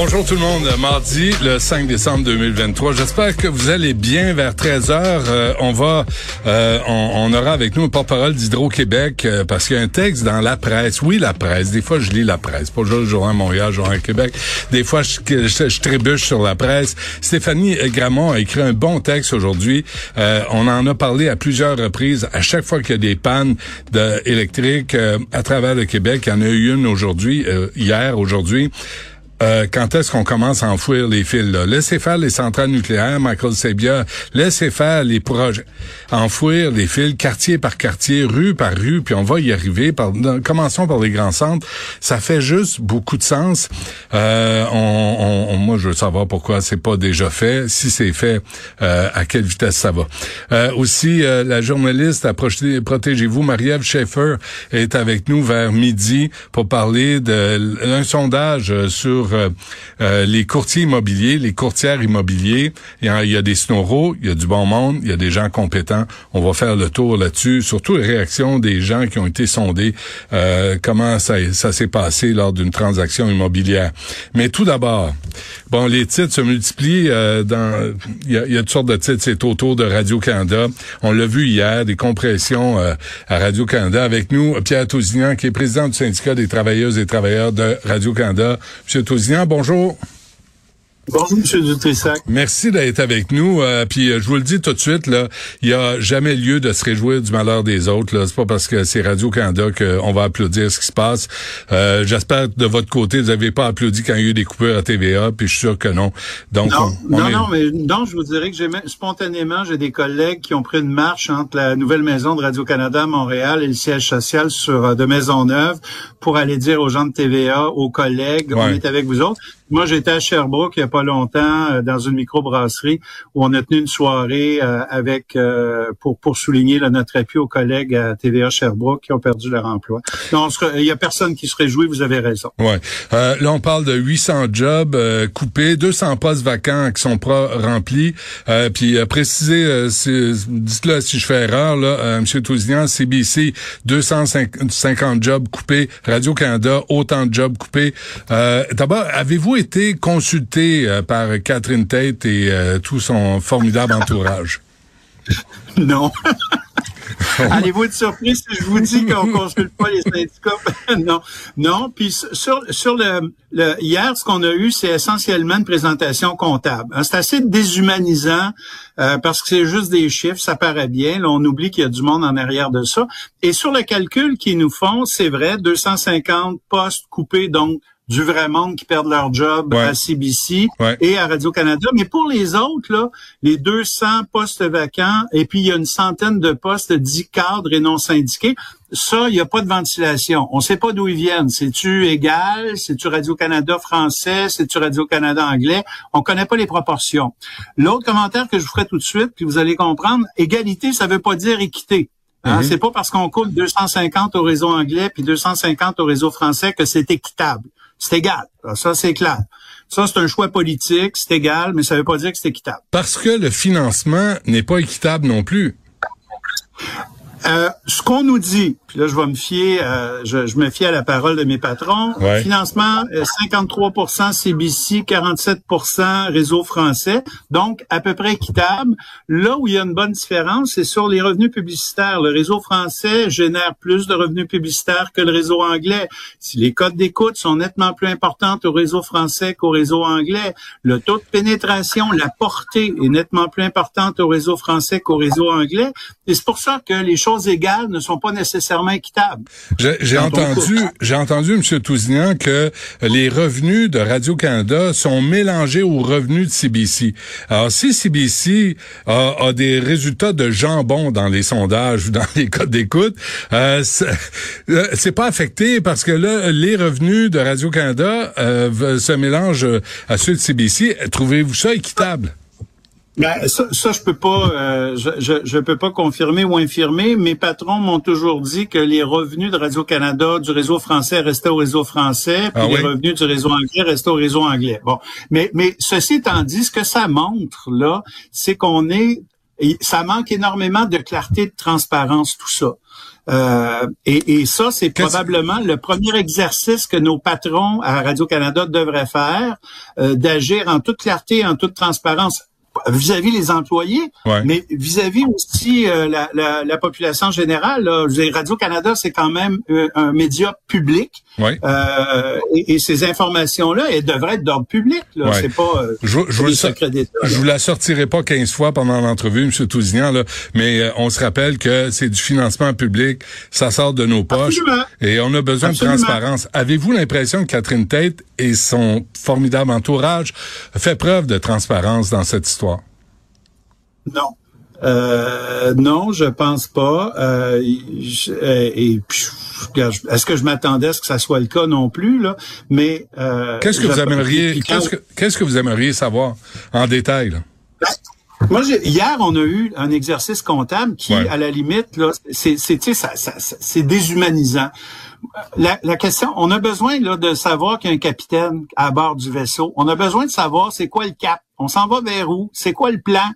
Bonjour tout le monde. Mardi, le 5 décembre 2023. J'espère que vous allez bien. Vers 13 heures, euh, on va, euh, on, on, aura avec nous un porte-parole d'Hydro-Québec euh, parce qu'il y a un texte dans la presse. Oui, la presse. Des fois, je lis la presse. Pas juste le journal Montréal, journal Québec. Des fois, je, je, je, trébuche sur la presse. Stéphanie Gramont a écrit un bon texte aujourd'hui. on en a parlé à plusieurs reprises. À chaque fois qu'il y a des pannes électriques à travers le Québec, il y en a eu une aujourd'hui, hier, aujourd'hui. Euh, quand est-ce qu'on commence à enfouir les fils? Là? Laissez faire les centrales nucléaires, Michael Sabia. Laissez faire les projets. Enfouir les fils quartier par quartier, rue par rue, puis on va y arriver. Par, commençons par les grands centres. Ça fait juste beaucoup de sens. Euh, on, on, moi, je veux savoir pourquoi c'est pas déjà fait. Si c'est fait, euh, à quelle vitesse ça va. Euh, aussi, euh, la journaliste à Protégez-vous, Marie-Ève Schaeffer, est avec nous vers midi pour parler d'un sondage sur euh, euh, les courtiers immobiliers, les courtières immobiliers. Il y a, il y a des snoros, il y a du bon monde, il y a des gens compétents. On va faire le tour là-dessus, surtout les réactions des gens qui ont été sondés, euh, comment ça, ça s'est passé lors d'une transaction immobilière. Mais tout d'abord, bon, les titres se multiplient dans, il y, a, y a toutes sortes de titres, c'est autour de Radio-Canada. On l'a vu hier, des compressions à Radio-Canada. Avec nous, Pierre Tousignan, qui est président du syndicat des travailleuses et travailleurs de Radio-Canada. Monsieur bonjour. Bonjour, M. Dutrissac. Merci d'être avec nous. Euh, puis euh, je vous le dis tout de suite, là, il y a jamais lieu de se réjouir du malheur des autres. Là, c'est pas parce que c'est Radio Canada qu'on va applaudir ce qui se passe. Euh, j'espère que de votre côté, vous n'avez pas applaudi quand il y a eu des coupures à TVA. Puis je suis sûr que non. Donc non, non, non, mais non, je vous dirais que j'ai spontanément, j'ai des collègues qui ont pris une marche entre la nouvelle maison de Radio Canada à Montréal et le siège social sur de Maisonneuve pour aller dire aux gens de TVA, aux collègues, on est avec vous autres. Moi, j'étais à Sherbrooke il y a pas longtemps euh, dans une microbrasserie où on a tenu une soirée euh, avec euh, pour pour souligner notre appui aux collègues à TVA Sherbrooke qui ont perdu leur emploi. Donc, il y a personne qui se réjouit. Vous avez raison. Ouais. là, on parle de 800 jobs coupés, 200 postes vacants qui sont pas remplis. puis préciser, dites-le si je fais erreur là, Monsieur Tousignan, CBC, 250 jobs coupés, Radio Canada, autant de jobs coupés. D'abord, avez-vous été consulté euh, par Catherine Tate et euh, tout son formidable entourage? Non. Allez-vous être surpris si je vous dis qu'on consulte pas les syndicats? non. Non. Puis sur, sur le, hier, ce qu'on a eu, c'est essentiellement une présentation comptable. Hein, c'est assez déshumanisant euh, parce que c'est juste des chiffres, ça paraît bien. Là, on oublie qu'il y a du monde en arrière de ça. Et sur le calcul qu'ils nous font, c'est vrai, 250 postes coupés, donc du vrai monde qui perdent leur job à CBC et à Radio-Canada. Mais pour les autres, là, les 200 postes vacants, et puis il y a une centaine de postes dits cadres et non syndiqués, ça, il n'y a pas de ventilation. On ne sait pas d'où ils viennent. C'est-tu égal? C'est-tu Radio-Canada français? C'est-tu Radio-Canada anglais? On connaît pas les proportions. L'autre commentaire que je vous ferai tout de suite, puis vous allez comprendre, égalité, ça veut pas dire équité. Hein? Mm-hmm. C'est pas parce qu'on coupe 250 au réseau anglais puis 250 au réseau français que c'est équitable c'est égal. ça, c'est clair. Ça, c'est un choix politique, c'est égal, mais ça veut pas dire que c'est équitable. Parce que le financement n'est pas équitable non plus. Euh, ce qu'on nous dit, puis là je vais me fier, euh, je, me fie à la parole de mes patrons. Financement 53% CBC, 47% réseau français, donc à peu près équitable. Là où il y a une bonne différence, c'est sur les revenus publicitaires. Le réseau français génère plus de revenus publicitaires que le réseau anglais. Si les codes d'écoute sont nettement plus importantes au réseau français qu'au réseau anglais, le taux de pénétration, la portée est nettement plus importante au réseau français qu'au réseau anglais. Et c'est pour ça que les choses égales ne sont pas nécessairement équitables. J'ai entendu, j'ai entendu, M. Tousignan, que les revenus de Radio-Canada sont mélangés aux revenus de CBC. Alors, si CBC a, des résultats de jambon dans les sondages ou dans les codes d'écoute, euh, euh, c'est pas affecté parce que là, les revenus de Radio-Canada euh, se mélangent à ceux de CBC. Trouvez-vous ça équitable? Ben, ça, ça, je peux pas, euh, je, je, je, peux pas confirmer ou infirmer. Mes patrons m'ont toujours dit que les revenus de Radio Canada du réseau français restaient au réseau français, puis Ah les revenus du réseau anglais restaient au réseau anglais. Bon, mais mais ceci étant dit, ce que ça montre là, c'est qu'on est, ça manque énormément de clarté, de transparence, tout ça. Euh, et, et ça, c'est probablement le premier exercice que nos patrons à Radio-Canada devraient faire, euh, d'agir en toute clarté, en toute transparence vis-à-vis les employés, Ouais. mais vis-à-vis aussi euh, la, la, la population générale. Radio-Canada, c'est quand même euh, un média public. Oui. Euh, et, et ces informations-là, elles devraient être d'ordre public. Là. C'est pas euh, Je, je, vous secrets d'État. je vous la sortirai pas 15 fois pendant l'entrevue, M. Tousignan, là, mais euh, on se rappelle que c'est du financement public, ça sort de nos poches Absolument. et on a besoin Absolument. de transparence. Avez-vous l'impression que Catherine Tate et son formidable entourage fait preuve de transparence dans cette histoire? Non. Euh, non, je pense pas. Euh, je- euh, et est-ce que je m'attendais à ce que ça soit le cas non plus là? Mais euh, Qu'est-ce que vous aimeriez, qu'est-ce que, qu'est-ce que vous aimeriez savoir en détail? là? Moi, j'ai- hier, on a eu un exercice comptable qui, Ouais. à la limite, là, c'est, c'est, tu sais, ça, ça- ça- c'est déshumanisant. La, la question, on a besoin là, de savoir qu'il y a un capitaine à bord du vaisseau. On a besoin de savoir c'est quoi le cap. On s'en va vers où? C'est quoi le plan?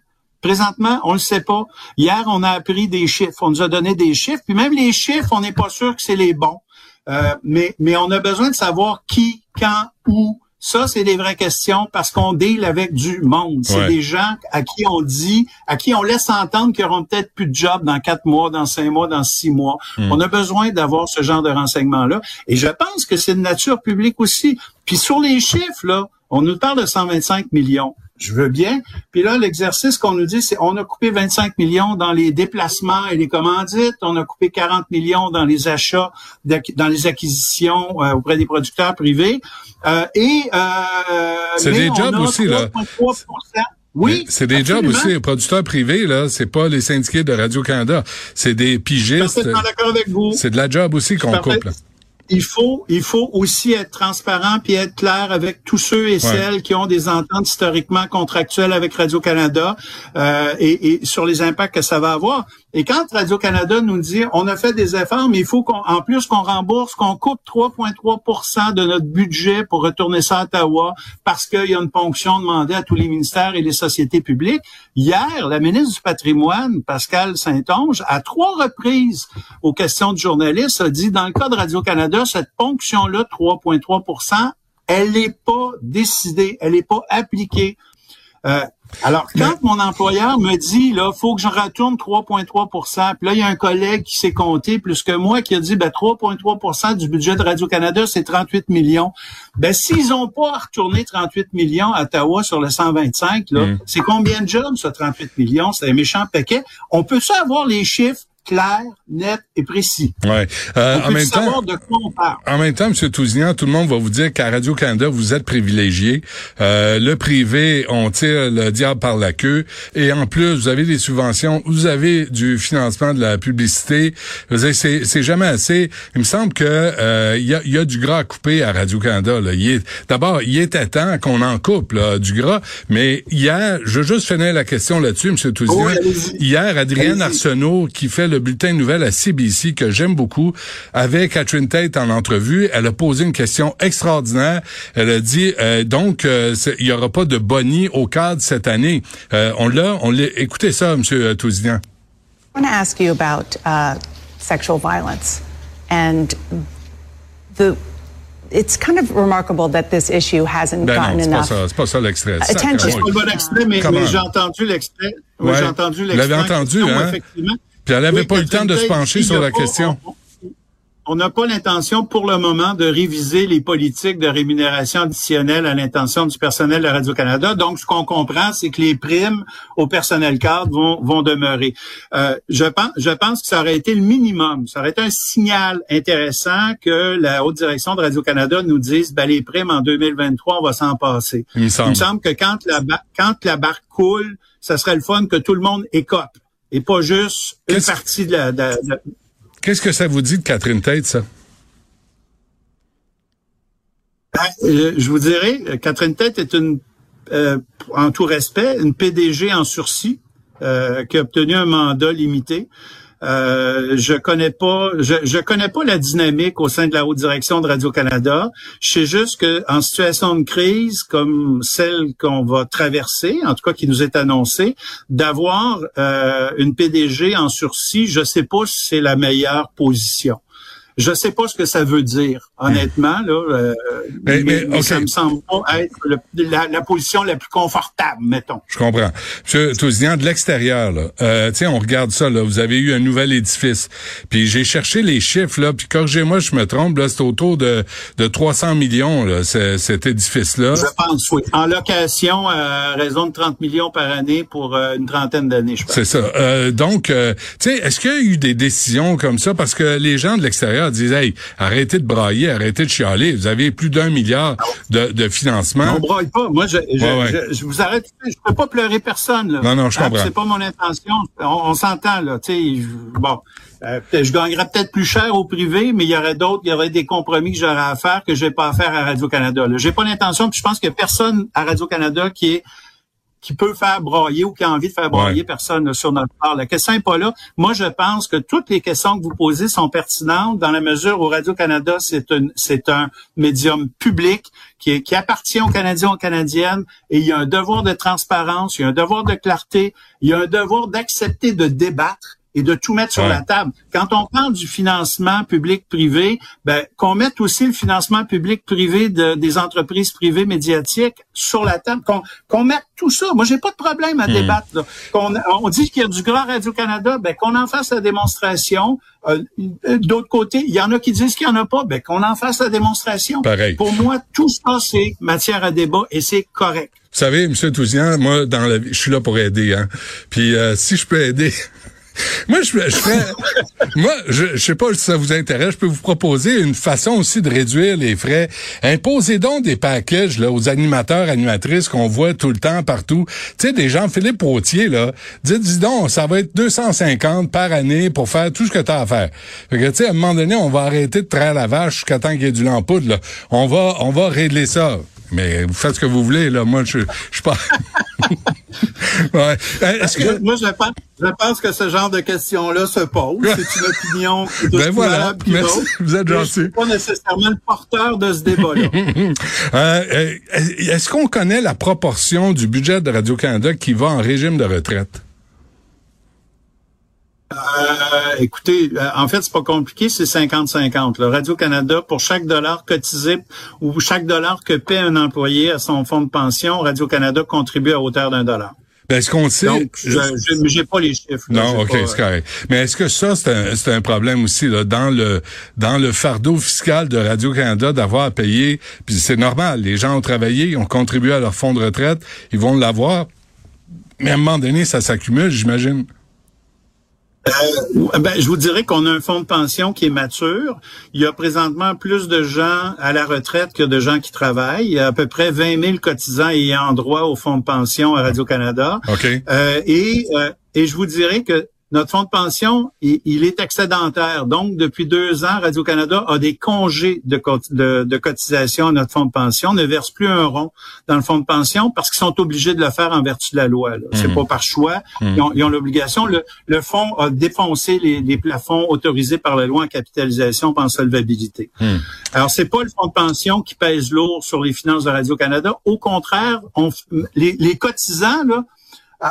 Présentement, on le sait pas. Hier, on a appris des chiffres. On nous a donné des chiffres. Puis même les chiffres, on n'est pas sûr que c'est les bons. Euh, mais, mais on a besoin de savoir qui, quand, où. Ça, c'est des vraies questions parce qu'on deal avec du monde. C'est Ouais. des gens à qui on dit, à qui on laisse entendre qu'ils auront peut-être plus de job dans quatre mois, dans cinq mois, dans six mois. On a besoin d'avoir ce genre de renseignements-là. Et je pense que c'est de nature publique aussi. Puis sur les chiffres, là, on nous parle de 125 millions. Je veux bien. Puis là, l'exercice qu'on nous dit, c'est on a coupé 25 millions dans les déplacements et les commandites, on a coupé 40 millions dans les achats, dans les acquisitions euh, auprès des producteurs privés. Euh, et euh, C'est des jobs aussi, là. 3,3%. Oui, C'est des jobs aussi, les producteurs privés, là. C'est pas les syndiqués de Radio-Canada. C'est des pigistes. D'accord avec vous. C'est de la job aussi qu'on coupe, là. Il faut, il faut aussi être transparent puis être clair avec tous ceux et celles qui ont des ententes historiquement contractuelles avec Radio-Canada euh, et, et sur les impacts que ça va avoir. Et quand Radio-Canada nous dit on a fait des efforts, mais il faut qu'on, en plus qu'on rembourse, qu'on coupe 3,3% de notre budget pour retourner ça à Ottawa parce qu'il y a une ponction demandée à tous les ministères et les sociétés publiques. Hier, la ministre du Patrimoine, Pascal Saint-Onge, à trois reprises aux questions de journalistes, a dit dans le cas de Radio-Canada, cette ponction-là, 3,3% elle n'est pas décidée, elle n'est pas appliquée. Euh, alors, quand mon employeur me dit, là, faut que je retourne 3,3% puis là, il y a un collègue qui s'est compté plus que moi qui a dit, ben, 3,3% du budget de Radio-Canada, c'est 38 millions. Ben, s'ils ont pas retourné 38 millions à Ottawa sur le 125, là, Mm. c'est combien de jobs, ça, 38 millions? C'est un méchant paquet. On peut-tu avoir les chiffres? Clairs, nets et précis? Ouais. Euh, en même temps, de quoi on parle? En même temps, M. Tousignan, tout le monde va vous dire qu'à Radio-Canada, vous êtes privilégié. Euh, le privé, on tire le diable par la queue. Et en plus, vous avez des subventions, vous avez du financement de la publicité. C'est, c'est jamais assez. Il me semble que euh, il y, a, y a du gras à couper à Radio-Canada. Là. Il est, d'abord, il était temps qu'on en coupe là, du gras. Mais hier, je veux juste finir la question là-dessus, M. Tousignan. Allez-y. Hier, Adrienne. Arsenault, qui fait le bulletin de nouvelles à CBC, que j'aime beaucoup, avec Catherine Tate en entrevue, elle a posé une question extraordinaire. Elle a dit, euh, donc, euh, il y aura pas de boni au cadre cette année. Euh, on l'a, on l'a. Écoutez ça, M. Tousignan. I want to ask you about uh, sexual violence and the. It's kind of remarkable that this issue hasn't Ben gotten non, c'est pas enough. ça, c'est pas ça l'extrait. Attention. C'est pas le bon extrait, mais, mais j'ai entendu l'extrait. Oui, Ouais. j'ai entendu Vous l'extrait. l'avez en entendu, hein? Effectivement. Pas eu le temps de se pencher sur la pas- question. on- n'a pas l'intention pour le moment de réviser les politiques de rémunération additionnelle à l'intention du personnel de Radio-Canada. Donc, ce qu'on comprend, c'est que les primes au personnel cadre vont, vont demeurer. Euh, je, pense, je pense que ça aurait été le minimum. Ça aurait été un signal intéressant que la haute direction de Radio-Canada nous dise, ben, les primes en 2023, on va s'en passer. Il me semble. Il me semble que quand la, quand la barque coule, ça serait le fun que tout le monde écope et pas juste une Qu'est-ce- partie de la... de- de- Qu'est-ce que ça vous dit de Catherine Tate, ça? Ben, euh, je vous dirais, Catherine Tête est une euh, en tout respect, une PDG en sursis euh, qui a obtenu un mandat limité. Euh, je connais pas, je, je connais pas la dynamique au sein de la haute direction de Radio Canada. Je sais juste que en situation de crise comme celle qu'on va traverser, en tout cas qui nous est annoncée, d'avoir euh, une PDG en sursis, je sais pas si c'est la meilleure position. Je sais pas ce que ça veut dire, honnêtement. Là, euh, Mais- ça me semble pas être le- la, la position la plus confortable, mettons. Je comprends. Monsieur Tousian, de l'extérieur, là, euh, tiens, on regarde ça, là, vous avez eu un nouvel édifice. Puis j'ai cherché les chiffres, là, puis corrigez-moi, je me trompe, là, c'est autour de, de 300 millions, là, ce- cet édifice-là. Je pense, oui. En location, à raison de 30 millions par année pour euh, une trentaine d'années, je pense. C'est ça. Euh, donc, euh, tu sais, est-ce qu'il y a eu des décisions comme ça? Parce que les gens de l'extérieur disent, hey, arrêtez de brailler, arrêtez de chialer. Vous avez plus d'un milliard de, de financement. On braille pas. Moi, je, je, Ouais, ouais. je- je vous arrête. Je peux pas pleurer personne. Là. Non, non, je Hein, comprends. C'est pas mon intention. On, on s'entend là. Tu je- bon, euh, je gagnerais peut-être plus cher au privé, mais il y aurait d'autres, il y aurait des compromis que j'aurais à faire que j'ai pas à faire à Radio Canada. J'ai pas l'intention. Puis je pense a personne à Radio Canada qui est qui peut faire broyer ou qui a envie de faire broyer Ouais. personne sur notre part. La question n'est pas là. Moi, je pense que toutes les questions que vous posez sont pertinentes dans la mesure où Radio-Canada, c'est un, c'est un médium public qui, est- qui appartient aux Canadiens, aux Canadiennes, et il y a un devoir de transparence, il y a un devoir de clarté, il y a un devoir d'accepter de débattre et de tout mettre sur Ouais. la table. Quand on parle du financement public-privé, ben, qu'on mette aussi le financement public-privé de, des entreprises privées médiatiques sur la table, qu'on qu'on mette tout ça. Moi, j'ai pas de problème à débattre. là. Qu'on- on dit qu'il y a du grand Radio-Canada, ben, qu'on en fasse la démonstration. Euh, D'autre côté, il y en a qui disent qu'il y en a pas, ben, qu'on en fasse la démonstration. Pareil. Pour moi, tout ça, c'est matière à débat et c'est correct. Vous savez, M. Tousian, moi, dans la vie, je suis là pour aider, hein. Puis euh, si je peux aider. Moi, je, je ferais, moi, je, je sais pas si ça vous intéresse, je peux vous proposer une façon aussi de réduire les frais. Imposez donc des packages là, aux animateurs, animatrices qu'on voit tout le temps partout. Tu sais, des gens, Philippe Routier, là, dis donc, ça va être 250 par année pour faire tout ce que tu as à faire. Fait que, tu sais, à un moment donné, on va arrêter de traire la vache jusqu'à temps qu'il y ait du lampoudre, là. On va, on va régler ça. Mais vous faites ce que vous voulez, là. Moi, je, je pas... ouais. Est-ce que... Moi, je pense, je pense que ce genre de questions-là se pose. C'est une opinion qui est Ben voilà. Merci. Vous êtes gentil. Je suis pas nécessairement le porteur de ce débat-là. Euh, euh, Est-ce qu'on connaît la proportion du budget de Radio-Canada qui va en régime de retraite? Euh, écoutez, euh, en fait, c'est pas compliqué, c'est 50-50. là. Radio-Canada, pour chaque dollar cotisé ou chaque dollar que paie un employé à son fonds de pension, Radio-Canada contribue à hauteur d'un dollar. Ben, est-ce qu'on sait... Donc, je j'ai pas les chiffres. Non, ok, c'est correct. Mais est-ce que ça, c'est un, c'est un problème aussi là, dans le dans le fardeau fiscal de Radio-Canada d'avoir à payer, puis c'est normal, les gens ont travaillé, ils ont contribué à leur fonds de retraite, ils vont l'avoir, mais à un moment donné, ça s'accumule, j'imagine. Euh, ben, je vous dirais qu'on a un fonds de pension qui est mature. Il y a présentement plus de gens à la retraite que de gens qui travaillent. Il y a à peu près 20 000 cotisants ayant droit au fonds de pension à Radio-Canada. OK. Euh, et, euh, et je vous dirais que notre fonds de pension, il, il est excédentaire. Donc, depuis deux ans, Radio-Canada a des congés de, cot- de, de cotisation à notre fonds de pension, On ne verse plus un rond dans le fonds de pension parce qu'ils sont obligés de le faire en vertu de la loi. là. C'est pas par choix. Ils ont ils ont l'obligation. Le, le fonds a défoncé les, les plafonds autorisés par la loi en capitalisation et en solvabilité. Alors, c'est pas le fonds de pension qui pèse lourd sur les finances de Radio-Canada. Au contraire, on, les, les cotisants, là,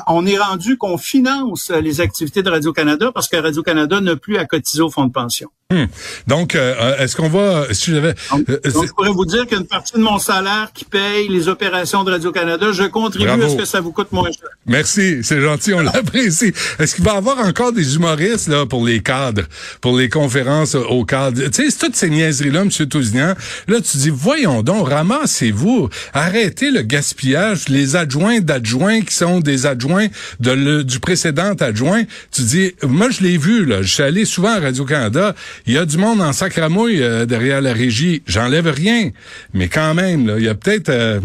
on est rendu qu'on finance euh, les activités de Radio-Canada parce que Radio-Canada n'a plus à cotiser au fonds de pension. Hmm. Donc, euh, est-ce qu'on va... Si j'avais... Euh, je pourrais vous dire qu'une partie de mon salaire qui paye les opérations de Radio-Canada, je contribue Bravo. à ce que ça vous coûte moins cher. Merci, c'est gentil, on l'apprécie. Est-ce qu'il va y avoir encore des humoristes là pour les cadres, pour les conférences euh, aux cadres? Tu sais, c'est toutes ces niaiseries-là, M. Tousignan. Là, tu dis, voyons donc, ramassez-vous, arrêtez le gaspillage. Les adjoints d'adjoints qui sont des adjoints de le- du précédent adjoint, tu dis, moi je l'ai vu, là, je suis allé souvent à Radio-Canada, il y a du monde en sacramouille euh, derrière la régie, j'enlève rien, mais quand même, il y a peut-être...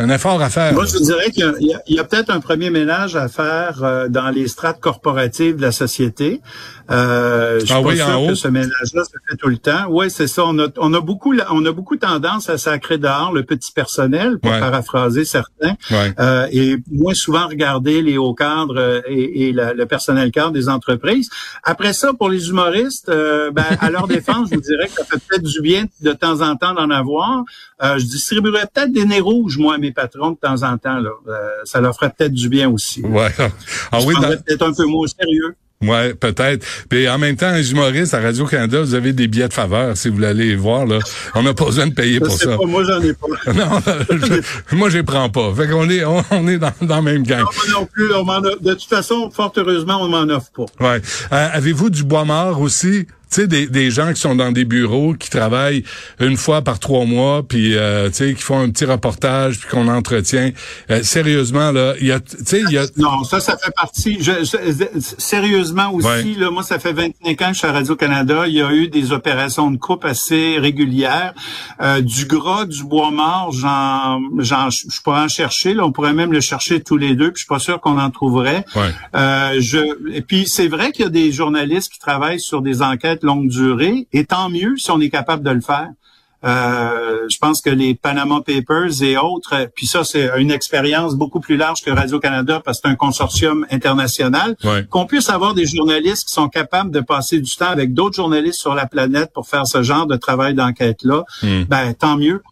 Un effort à faire. Moi, je dirais qu'il y a, a, peut-être un premier ménage à faire euh, dans les strates corporatives de la société. Euh, je suis ah pas sûr que ce ménage-là se fait tout le temps. Oui, c'est ça. On a, on a beaucoup, on a beaucoup tendance à sacrer dehors le petit personnel, pour paraphraser certains, euh, et moins souvent regarder les hauts cadres euh, et, et le personnel cadre des entreprises. Après ça, pour les humoristes, euh, ben, à leur défense, je vous dirais que ça fait peut-être du bien de temps en temps d'en avoir. Euh, je distribuerais peut-être des nez rouges, moi, à mes patrons de temps en temps. Là. ça leur ferait peut-être du bien aussi. Ouais. Ah, oui, peut-être un peu moins sérieux. Ouais, peut-être. Puis en même temps, les humoristes à Radio-Canada, vous avez des billets de faveur si vous voulez voir. Là. On n'a pas besoin de payer pour ça. Pas, moi, j'en ai pas. non, je, moi, j'y prends pas. Fait qu'on est, on, est dans, dans le même gang. Non, non plus. On de toute façon, fort heureusement, on m'en offre pas. Ouais. Euh, avez-vous du bois mort aussi? Tu sais, des, des gens qui sont dans des bureaux, qui travaillent une fois par trois mois, puis euh, tu sais, qui font un petit reportage, puis qu'on entretient. Euh, sérieusement, là, il y a, tu sais, il y a... Non, ça, ça fait partie. Je, sérieusement aussi, là, moi, ça fait 25 ans que je suis à Radio-Canada. Il y a eu des opérations de coupe assez régulières. Euh, du gras, du bois mort, j'en, j'en, je pourrais en chercher. Là, on pourrait même le chercher tous les deux, puis je suis pas sûr qu'on en trouverait. Ouais. Euh, je, et puis, c'est vrai qu'il y a des journalistes qui travaillent sur des enquêtes longue durée, et tant mieux si on est capable de le faire. Euh, je pense que les Panama Papers et autres, puis ça c'est une expérience beaucoup plus large que Radio Canada parce que c'est un consortium international, qu'on puisse avoir des journalistes qui sont capables de passer du temps avec d'autres journalistes sur la planète pour faire ce genre de travail d'enquête là, hmm. ben tant mieux.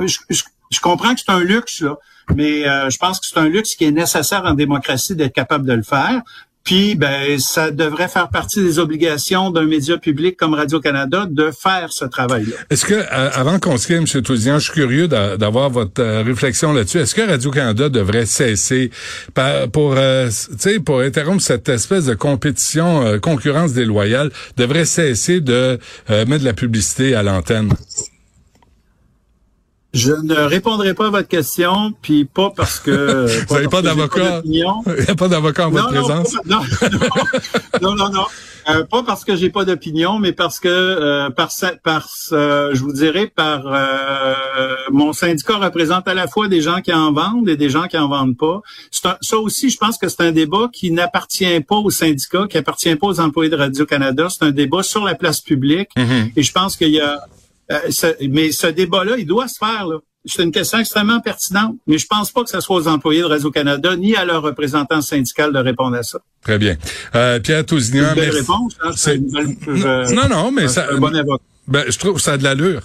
je, comprends que c'est un luxe là, mais euh, je pense que c'est un luxe qui est nécessaire en démocratie d'être capable de le faire. Puis, ben, ça devrait faire partie des obligations d'un média public comme Radio-Canada de faire ce travail-là. Est-ce que, euh, avant qu'on se quitte, M. Touzian, je suis curieux d'avoir votre euh, réflexion là-dessus. Est-ce que Radio-Canada devrait cesser pour, euh, pour interrompre cette espèce de compétition, concurrence déloyale, devrait cesser de mettre de la publicité à l'antenne? Je ne répondrai pas à votre question, puis pas parce que... Vous n'avez pas d'avocat? Il n'y a pas d'avocat en votre présence? Non, non, non, non. Euh, pas parce que j'ai pas d'opinion, mais parce que euh, par, par euh, je vous dirais par mon syndicat représente à la fois des gens qui en vendent et des gens qui en vendent pas. ça aussi, je pense que c'est un débat qui n'appartient pas aux syndicats, qui appartient pas aux employés de Radio Canada. C'est un débat sur la place publique, mm-hmm. et je pense qu'il y a euh, mais ce débat-là, il doit se faire. C'est une question extrêmement pertinente, mais je pense pas que ce soit aux employés de Radio-Canada ni à leurs représentants syndicaux de répondre à ça. Très bien. Euh, Pierre Tousignan, une réponse. Hein, une non, non, mais ça... Un bon Ben, je trouve ça a de l'allure.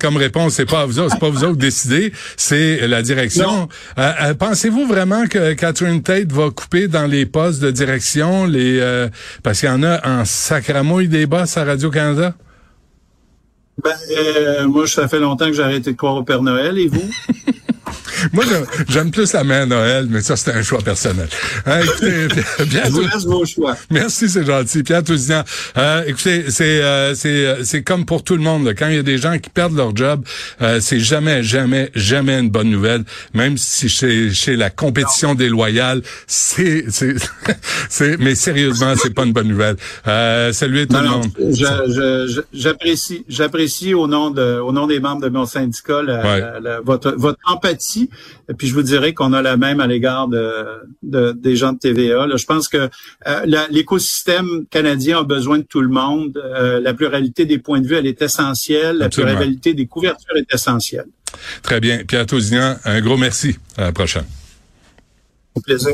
Comme réponse, c'est pas vous autres, c'est pas vous autres décider, c'est la direction. Euh, euh, pensez-vous vraiment que Catherine Tate va couper dans les postes de direction les parce qu'il y en a en sacramouille des boss à Radio Canada? Ben, euh, moi, ça fait longtemps que j'ai arrêté de croire au Père Noël. Et vous? Moi, j'aime plus la mère Noël, mais ça, c'est un choix personnel. Hein, écoutez, bien, vous laisse vos choix. Merci, c'est gentil. Pierre Touzian, euh, écoutez, c'est euh, c'est c'est comme pour tout le monde. Quand il y a des gens qui perdent leur job, euh, c'est jamais, jamais, jamais une bonne nouvelle. Même si chez chez la compétition déloyale, c'est c'est c'est. Mais sérieusement, c'est pas une bonne nouvelle. Euh, salut tout le monde. J'apprécie, j'apprécie au nom de au nom des membres de mon syndicat votre votre empathie et puis je vous dirais qu'on a la même à l'égard de, des gens de TVA. je pense que euh, l'écosystème canadien a besoin de tout le monde. Euh, la pluralité des points de vue, elle est essentielle. La pluralité des couvertures est essentielle. Très bien. Pierre Tousignan, un gros merci. À la prochaine. Au plaisir.